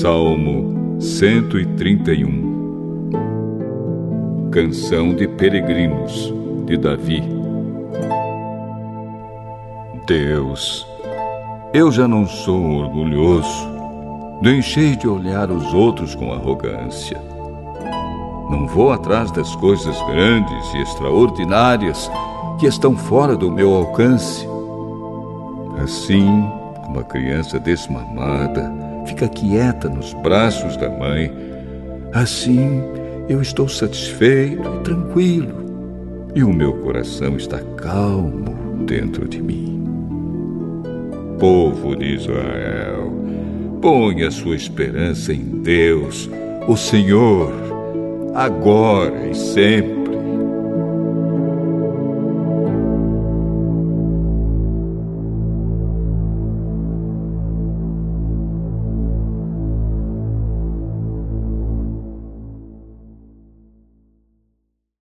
Salmo 131 Canção de Peregrinos de Davi Deus, eu já não sou orgulhoso, cheio de olhar os outros com arrogância. Não vou atrás das coisas grandes e extraordinárias que estão fora do meu alcance. Assim, como a criança desmamada, fica quieta nos braços da mãe. Assim eu estou satisfeito e tranquilo, e o meu coração está calmo dentro de mim. Povo de Israel, ponha sua esperança em Deus, o Senhor, agora e sempre.